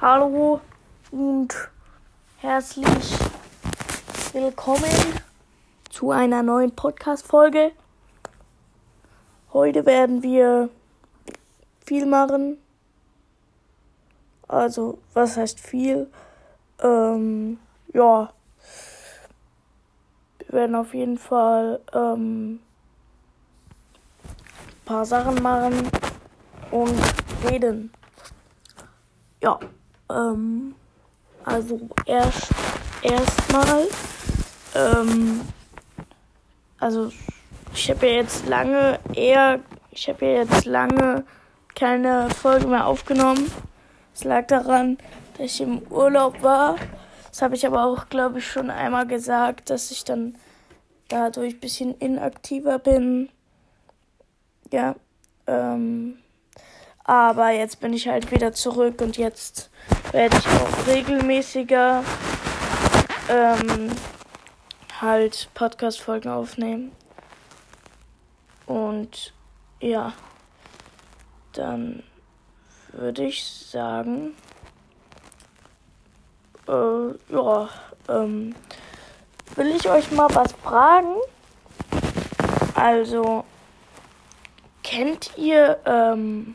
Hallo und herzlich willkommen zu einer neuen Podcast-Folge. Heute werden wir viel machen. Also, was heißt viel? Ähm, ja. Wir werden auf jeden Fall ähm, ein paar Sachen machen und reden. Ja. Ähm, also erst erstmal. Ähm, also ich habe ja jetzt lange eher, ich habe ja jetzt lange keine Folge mehr aufgenommen. Es lag daran, dass ich im Urlaub war. Das habe ich aber auch, glaube ich, schon einmal gesagt, dass ich dann dadurch ein bisschen inaktiver bin. Ja. Ähm, aber jetzt bin ich halt wieder zurück und jetzt werde ich auch regelmäßiger ähm, halt Podcast-Folgen aufnehmen. Und ja, dann würde ich sagen, äh, ja, ähm, will ich euch mal was fragen? Also, kennt ihr, ähm,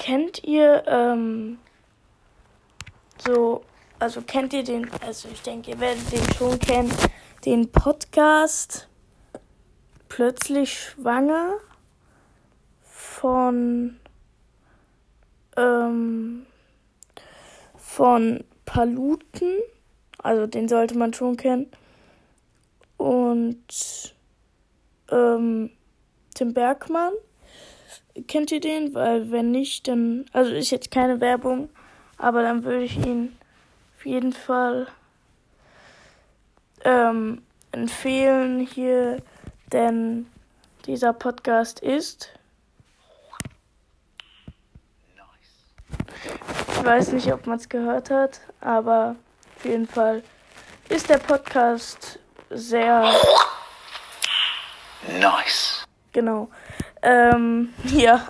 kennt ihr, ähm, so, also kennt ihr den, also ich denke, ihr werdet den schon kennen, den Podcast Plötzlich Schwanger von, ähm, von Paluten, also den sollte man schon kennen, und ähm, Tim Bergmann. Kennt ihr den? Weil wenn nicht, dann, also ist jetzt keine Werbung, aber dann würde ich ihn auf jeden Fall ähm, empfehlen hier, denn dieser Podcast ist. Ich weiß nicht, ob man es gehört hat, aber auf jeden Fall ist der Podcast sehr. Nice. Genau. Ähm, ja.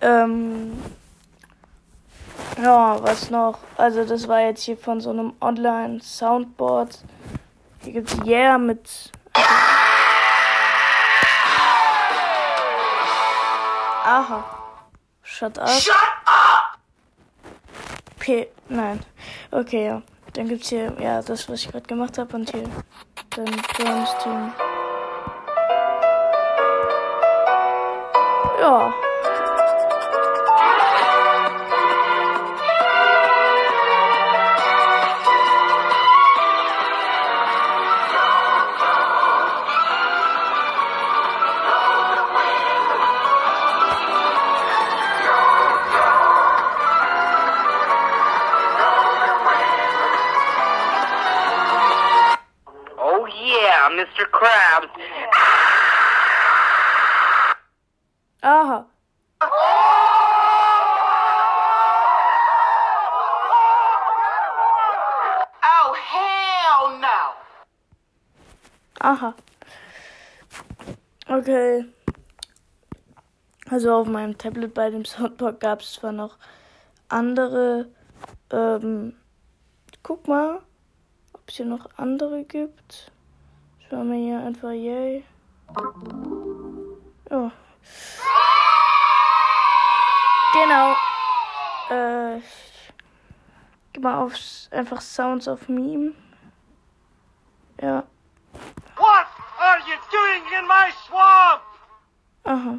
Ähm, ja, was noch? Also das war jetzt hier von so einem Online-Soundboard. Hier gibt's Yeah mit. Aha. Shut up. Shut up! P. Nein. Okay, ja. Dann gibt's hier, ja, das, was ich gerade gemacht habe und hier. Dann Drums Ja. Oh yeah, Mr. Krabs. Also auf meinem Tablet bei dem Soundboard gab es zwar noch andere. Ähm, guck mal, ob es hier noch andere gibt. Schauen wir hier einfach yay. Ja. Genau. Äh, geh mal auf einfach Sounds of Meme. Ja. What are you doing in my swamp? Aha.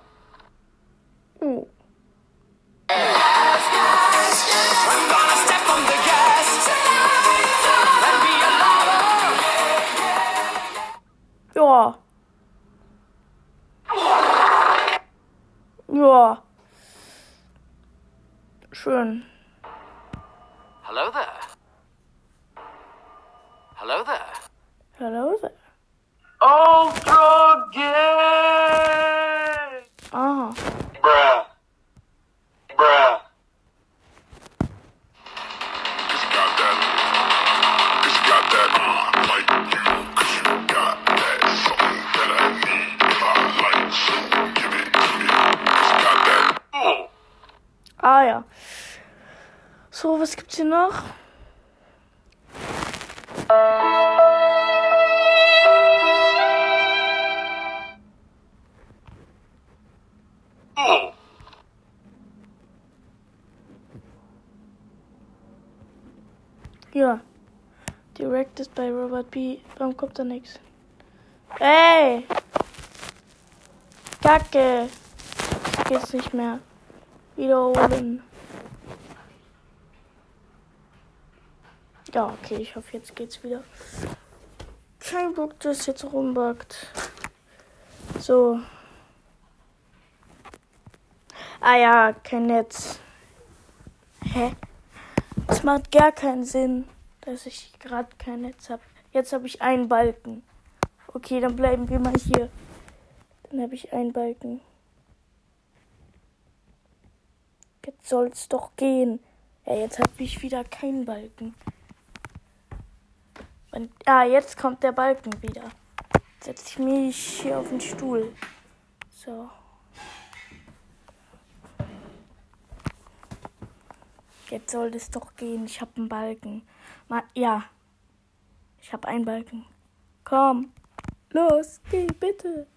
Schön. Hello there. Hello there. Hello there. Ultra So, was gibt's hier noch? Ja. Direct ist bei Robert B. Warum kommt da nichts? Ey! Kacke! Jetzt geht's nicht mehr. Wiederholen. Ja, okay, ich hoffe, jetzt geht's wieder. Kein Bock, dass jetzt rumbackt. So. Ah ja, kein Netz. Hä? Es macht gar keinen Sinn, dass ich gerade kein Netz habe. Jetzt habe ich einen Balken. Okay, dann bleiben wir mal hier. Dann habe ich einen Balken. Jetzt soll's doch gehen. Ja, jetzt habe ich wieder keinen Balken. Und, ah, jetzt kommt der Balken wieder. Setze ich mich hier auf den Stuhl. So. Jetzt soll es doch gehen. Ich habe einen Balken. Ma ja. Ich habe einen Balken. Komm. Los, geh, bitte.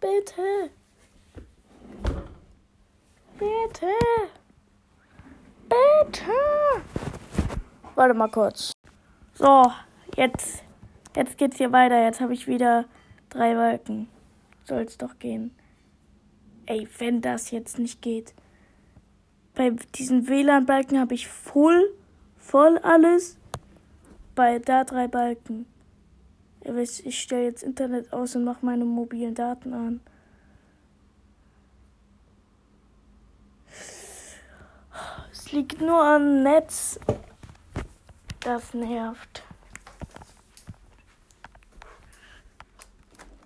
Bitte. Bitte. Bitte. Warte mal kurz. So, jetzt. Jetzt geht's hier weiter. Jetzt habe ich wieder drei Balken. Soll's doch gehen. Ey, wenn das jetzt nicht geht bei diesen WLAN-Balken habe ich voll, voll alles. Bei da drei Balken. Ich stelle jetzt Internet aus und mache meine mobilen Daten an. Es liegt nur am Netz. Das nervt.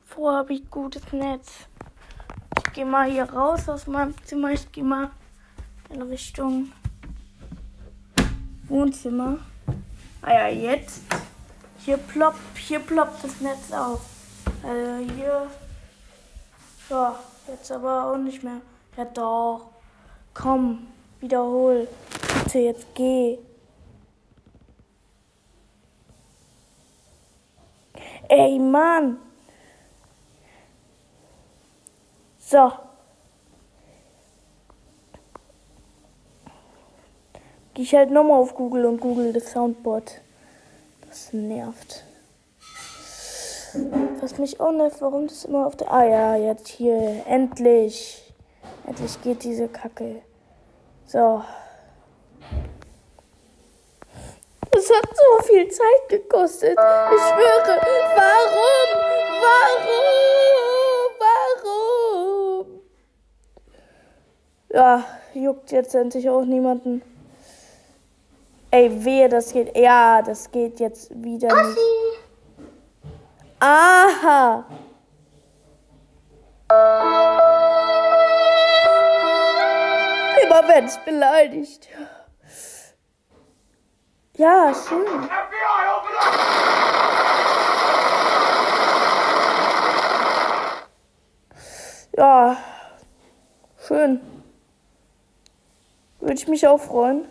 Vorher habe ich gutes Netz. Ich gehe mal hier raus aus meinem Zimmer. Ich gehe mal in Richtung Wohnzimmer. Ah ja, jetzt. Hier ploppt, hier ploppt das Netz auf. Also hier. Ja, jetzt aber auch nicht mehr. Ja doch. Komm, wiederhol. Bitte, jetzt geh. Ey, Mann. So. Gehe ich halt nochmal auf Google und google das Soundboard. Das nervt. Was mich auch nervt, warum das immer auf der. Ah ja, jetzt hier. Endlich. Endlich geht diese Kacke. So. Es hat so viel Zeit gekostet. Ich schwöre. Warum? Warum? Warum? Ja, juckt jetzt endlich auch niemanden. Ey, wehe, das geht. Ja, das geht jetzt wieder nicht. Aha. Immer wenn es beleidigt. Ja, schön. Ja, schön. Würde ich mich auch freuen.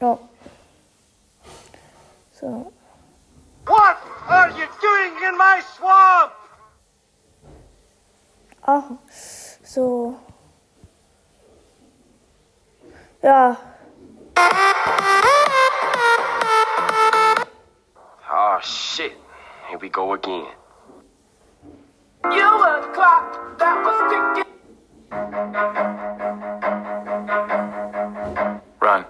Ja. So. What are you doing in my swamp? Ach, so. Ja. Oh ah, shit. Here we go again. You were the clock that was ticking. Run.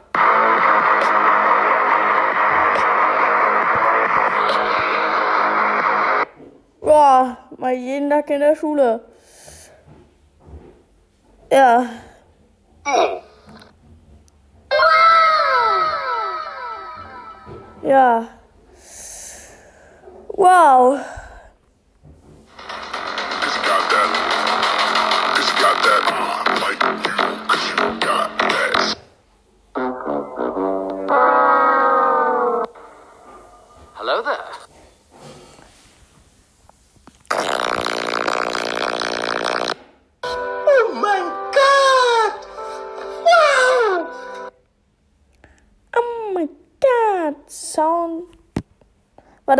Boah, mal jeden Tag in der Schule. Ja. Ja. Wow.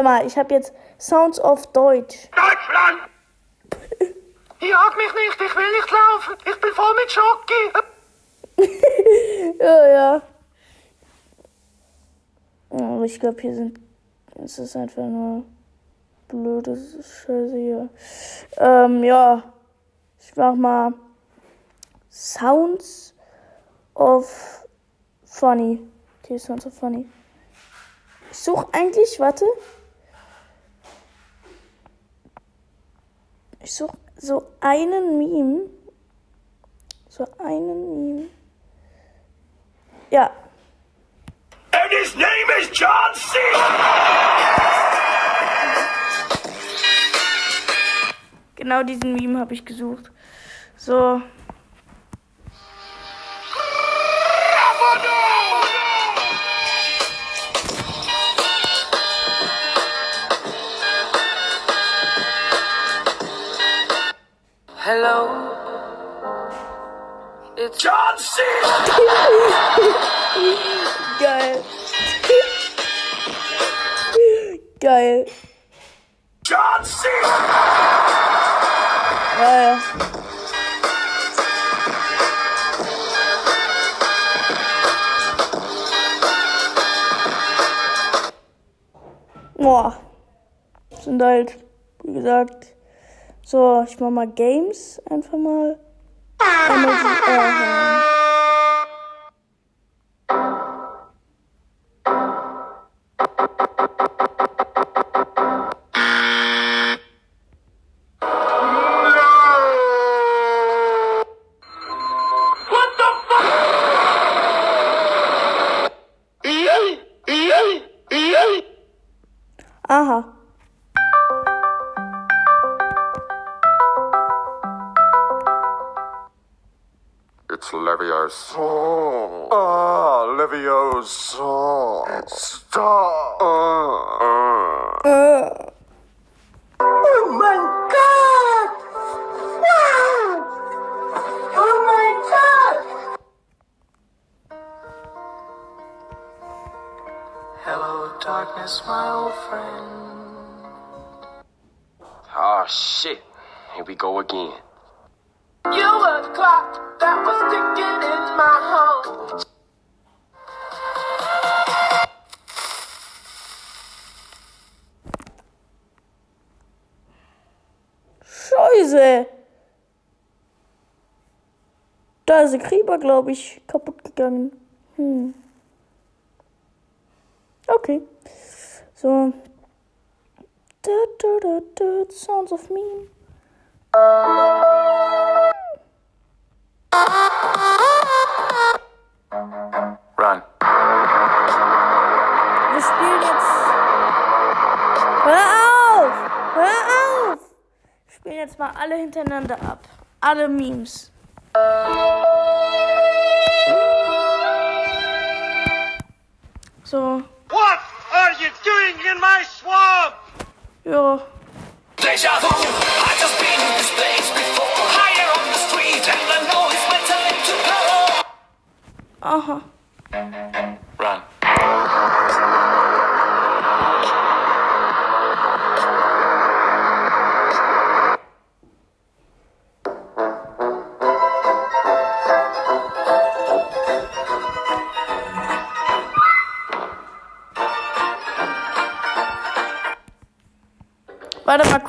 Mal, ich habe jetzt Sounds of Deutsch. Deutschland! Jag mich nicht, ich will nicht laufen. Ich bin voll mit Schoki. Ja, ja. Aber ich glaube, hier sind. Es ist einfach nur blöde Scheiße hier. Ähm, ja. Ich mach mal Sounds of Funny. Okay, Sounds of Funny. Ich suche eigentlich, warte. Ich suche so einen Meme. So einen Meme. Ja, And his name is John C. Genau diesen Meme habe ich gesucht. So. Hello. It's John C. Geil. Geil. John C. Ja. Boah. Sind halt, wie gesagt. So, ich mach mal Games einfach mal. Energy Stop. Glaube ich, kaputt gegangen. Hm. Okay. So. Da, da, da, da, Sounds of Meme. Run. Wir spielen jetzt. Hör auf! Hör auf! Wir spielen jetzt mal alle hintereinander ab. Alle Memes. So, What are you doing in my swamp? ja. Deja vu, I just been in this place before. Higher on the street, and I know it's my time to go. Aha. Run.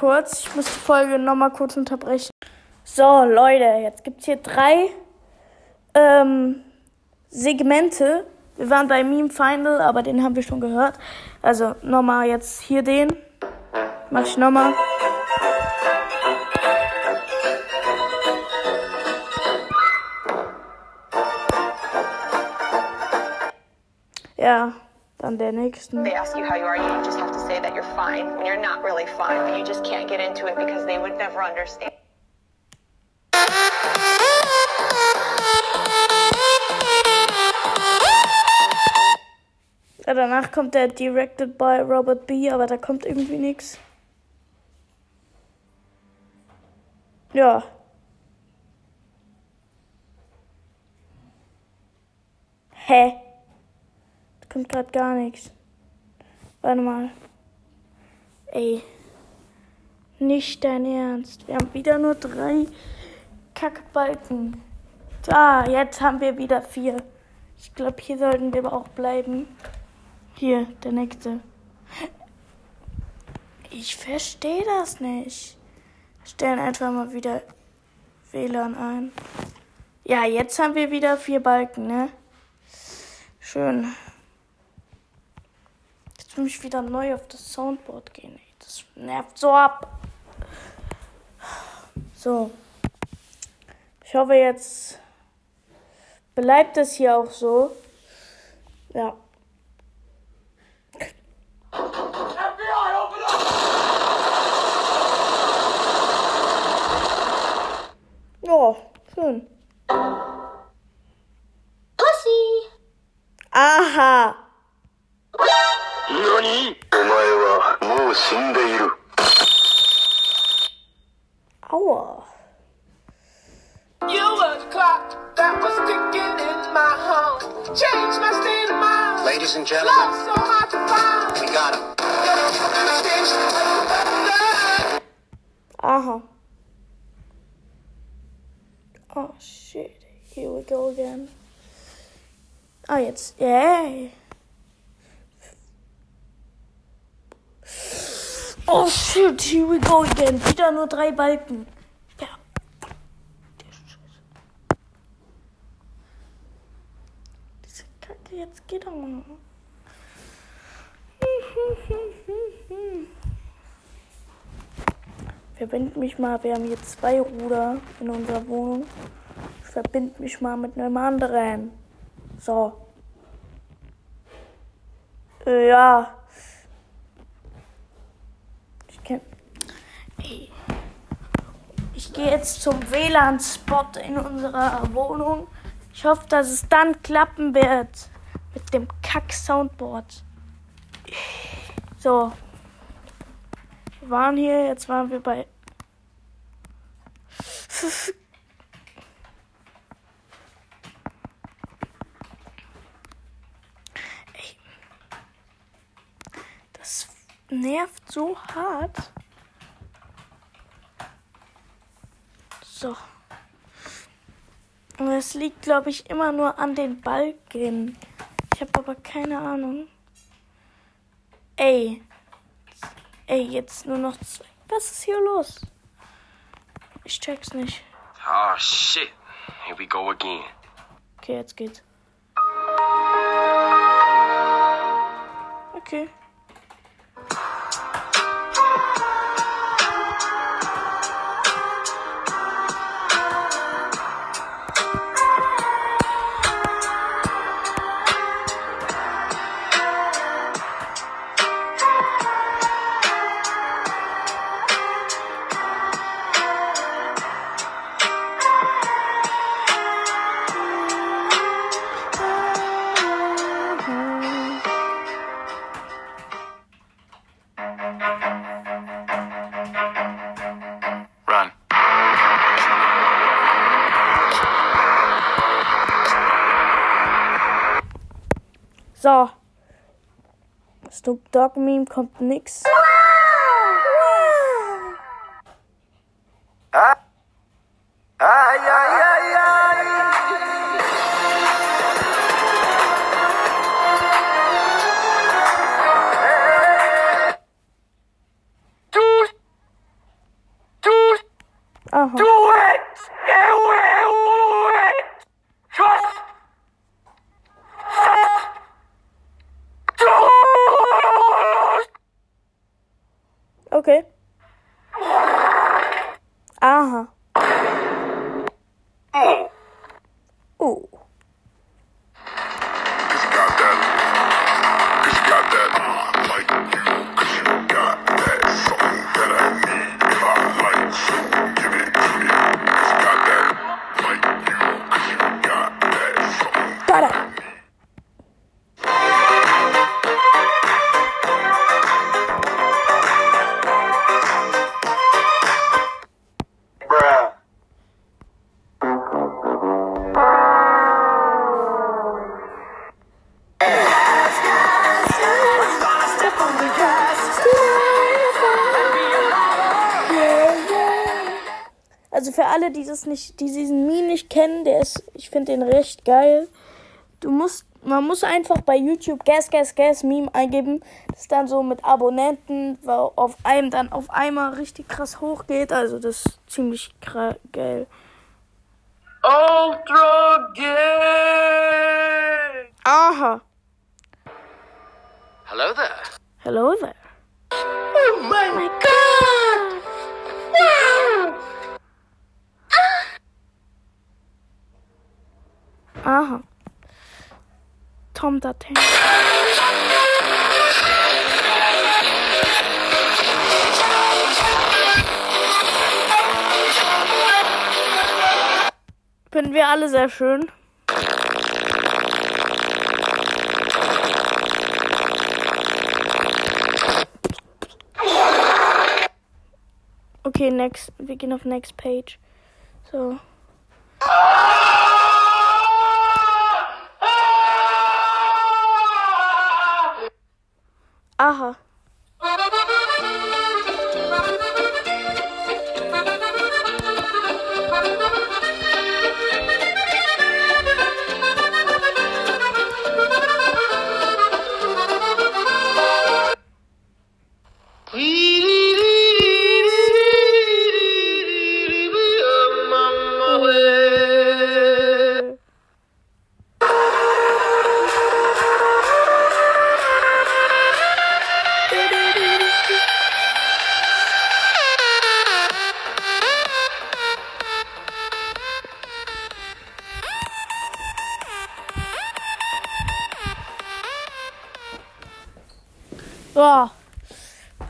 Kurz. Ich muss die Folge nochmal kurz unterbrechen. So, Leute, jetzt gibt es hier drei ähm, Segmente. Wir waren bei Meme Final, aber den haben wir schon gehört. Also nochmal jetzt hier den. Mach ich nochmal. Ja, dann der nächsten. they ask you how you are, you just have to say that you're fine when you're not really fine, but you just can't get into it because they would never understand. Ja, danach kommt der Directed by Robert B., aber da kommt irgendwie nichts. Ja. Hä? Kommt gerade gar nichts. Warte mal. Ey. Nicht dein Ernst. Wir haben wieder nur drei Kackbalken. Da, jetzt haben wir wieder vier. Ich glaube, hier sollten wir aber auch bleiben. Hier, der nächste. Ich verstehe das nicht. Stellen einfach mal wieder WLAN ein. Ja, jetzt haben wir wieder vier Balken, ne? Schön. Jetzt muss ich wieder neu auf das Soundboard gehen. Das nervt so ab. So. Ich hoffe, jetzt bleibt es hier auch so. Ja. Ja, schön. Pussy! Aha. 何お前はもう死んでいる。 Aua. You were the clock that was ticking in my home. Changed my state of mind. Ladies and Love gentlemen, so hard to find. we got him. Aha. Oh shit. Here we go again. Ah, jetzt. Yay. Oh shit, here we go again. Wieder nur drei Balken. Ja. Der Scheiße. Diese Kacke, jetzt geht doch mal. Verbind mich mal, wir haben hier zwei Ruder in unserer Wohnung. Ich verbind mich mal mit einem anderen. So. Äh, ja. Ey. Ich gehe jetzt zum WLAN-Spot in unserer Wohnung. Ich hoffe, dass es dann klappen wird. Mit dem Kack-Soundboard. So. Wir waren hier, jetzt waren wir bei. Ey. Das nervt so hart. So. Und es liegt, glaube ich, immer nur an den Balken. Ich habe aber keine Ahnung. Ey. Ey, jetzt nur noch zwei. Was ist hier los? Ich check's nicht. Oh shit. Here we go again. Okay, jetzt geht's. Okay. Dog Meme kommt nix. Do it! Do it! Für alle, die das nicht, die diesen Meme nicht kennen, der ist, ich finde den recht geil. Du musst, man muss einfach bei YouTube Gas, Gas, Gas Meme eingeben, das dann so mit Abonnenten weil auf einem dann auf einmal richtig krass hochgeht. Also das ist ziemlich geil. Ultra gay! Aha. Hello there. Hello there. Oh my, god! Aha. Tom da Tank. Finden wir alle sehr schön. Okay, next. Wir gehen auf next page. So.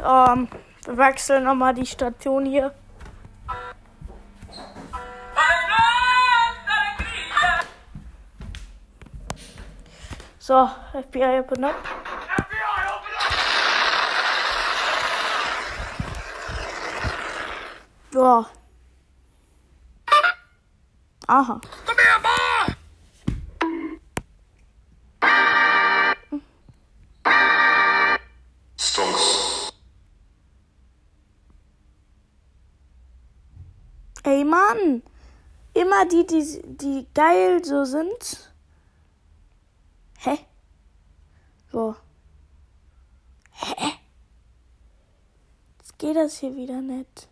Ähm, wechseln nochmal die Station hier. So, FBI open up. So. Aha. Mann, immer die, die, die geil so sind. Hä? So. Hä? Jetzt geht das hier wieder nicht.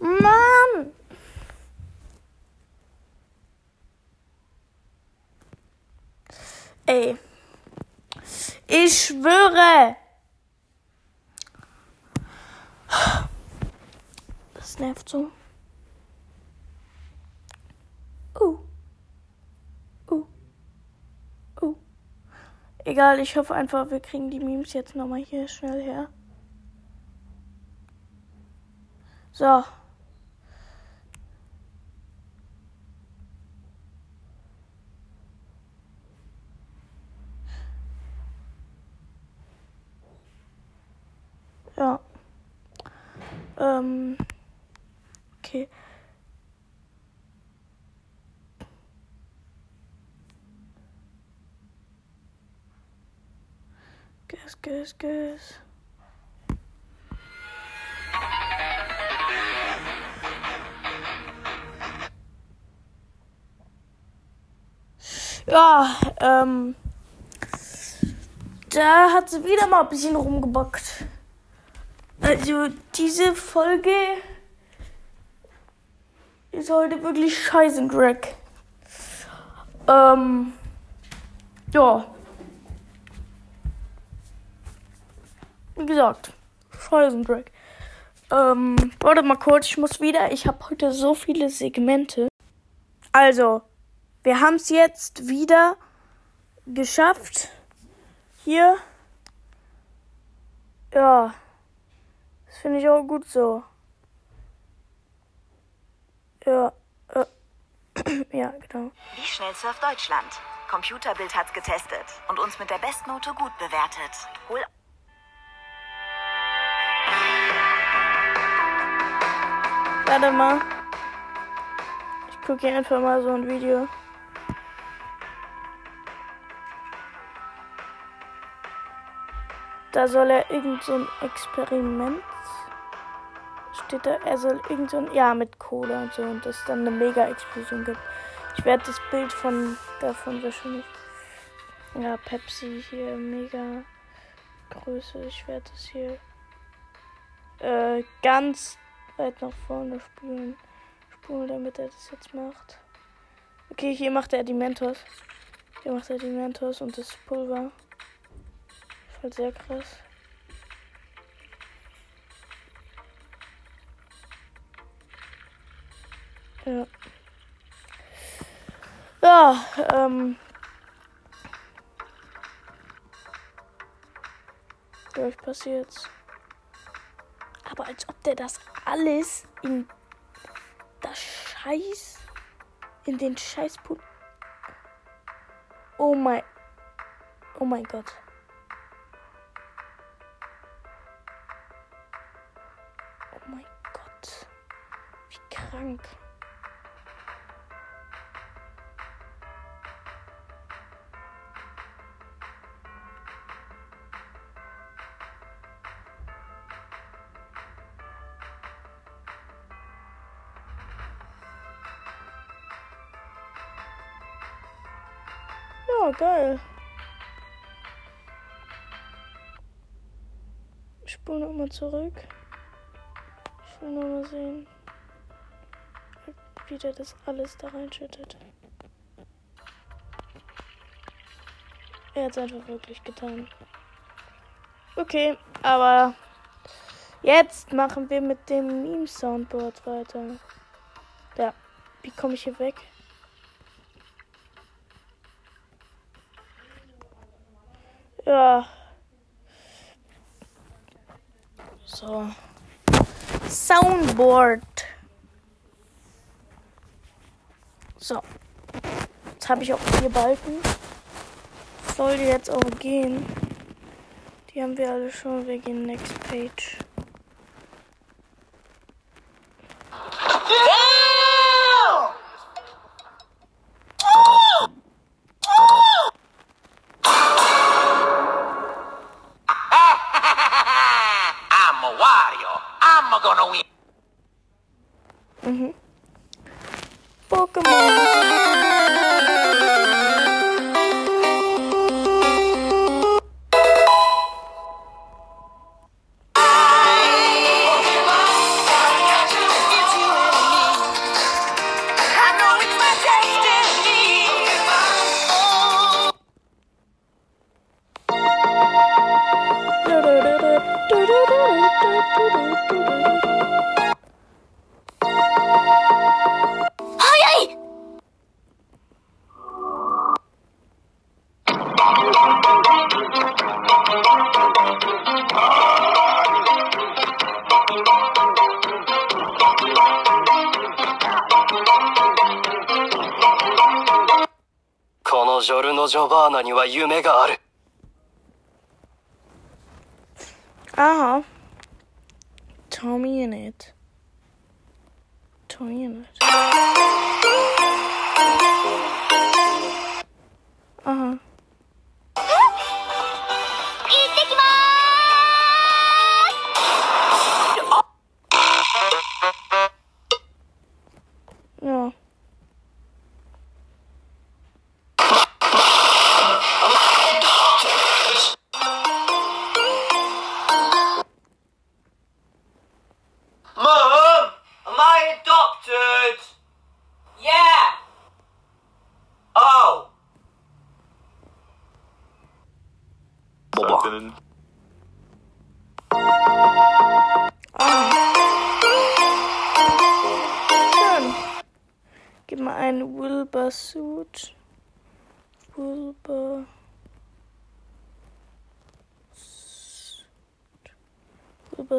Mann! Ey. Ich schwöre. Das nervt so. Oh. Oh. Oh. Egal, ich hoffe einfach, wir kriegen die Memes jetzt nochmal hier schnell her. So. Ja. Ähm. Okay. Guess, guess, guess. Ja, ähm. Da hat sie wieder mal ein bisschen rumgebockt. Also, diese Folge ist heute wirklich scheiße, Dreck. Ähm. Ja. Wie gesagt, Scheißendreck. Ähm, warte mal kurz, ich muss wieder. Ich habe heute so viele Segmente. Also, wir haben es jetzt wieder geschafft. Hier. Ja. Das finde ich auch gut so. Ja. Äh, ja, genau. Wie schnell surft Deutschland? Computerbild hat's getestet und uns mit der Bestnote gut bewertet. Hol Warte mal. Ich gucke hier einfach mal so ein Video. Da soll er irgend so ein Experiment. Steht da, er soll irgend so ein, ja, mit Kohle und so und es dann eine Mega-Explosion gibt. Ich werde das Bild von davon wahrscheinlich. Ja, Pepsi hier, mega Größe. Ich werde es hier äh, ganz weit nach vorne spülen. Spulen, damit er das jetzt macht. Okay, hier macht er die Mentos. Hier macht er die Mentos und das Pulver. Voll sehr krass. Ja. Ja, ähm. Gleich passiert's. Aber als ob der das alles in das Scheiß. In den Scheißput. Oh mein. Oh mein Gott. Oh mein Gott. Wie krank. Geil. Ich spule nochmal zurück. Ich will nur mal sehen, wie der das alles da reinschüttet. Er hat es einfach wirklich getan. Okay, aber jetzt machen wir mit dem Meme-Soundboard weiter. Ja, wie komme ich hier weg? Ja. So. Soundboard. So. Jetzt habe ich auch vier Balken. Sollte jetzt auch gehen. Die haben wir alle schon. Wir gehen next page.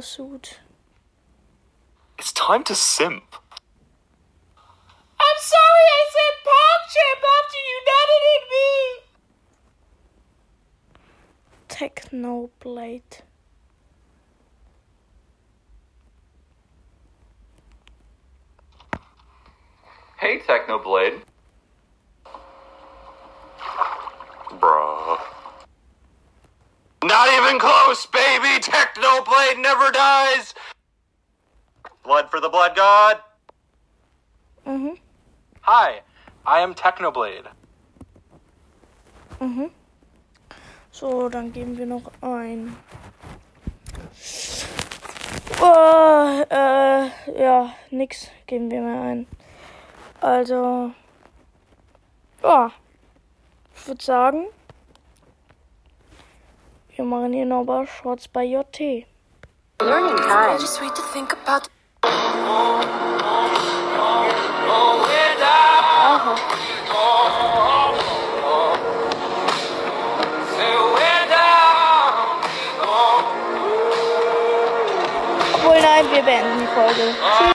Suit. It's time to simp. I'm sorry I said pop chip after you nutted at me. Technoblade. Hey, Technoblade. Not even close, baby! Technoblade never dies! Blood for the Blood God. Mhm. Hi, I am Technoblade. Mhm. So, dann geben wir noch ein. Oh, äh, ja, nix geben wir mehr ein. Also, ja, ich würde sagen, wir machen hier noch was Shorts bei JT. Learning time. Just wait to think about. Obwohl, nein, wir beenden die Folge.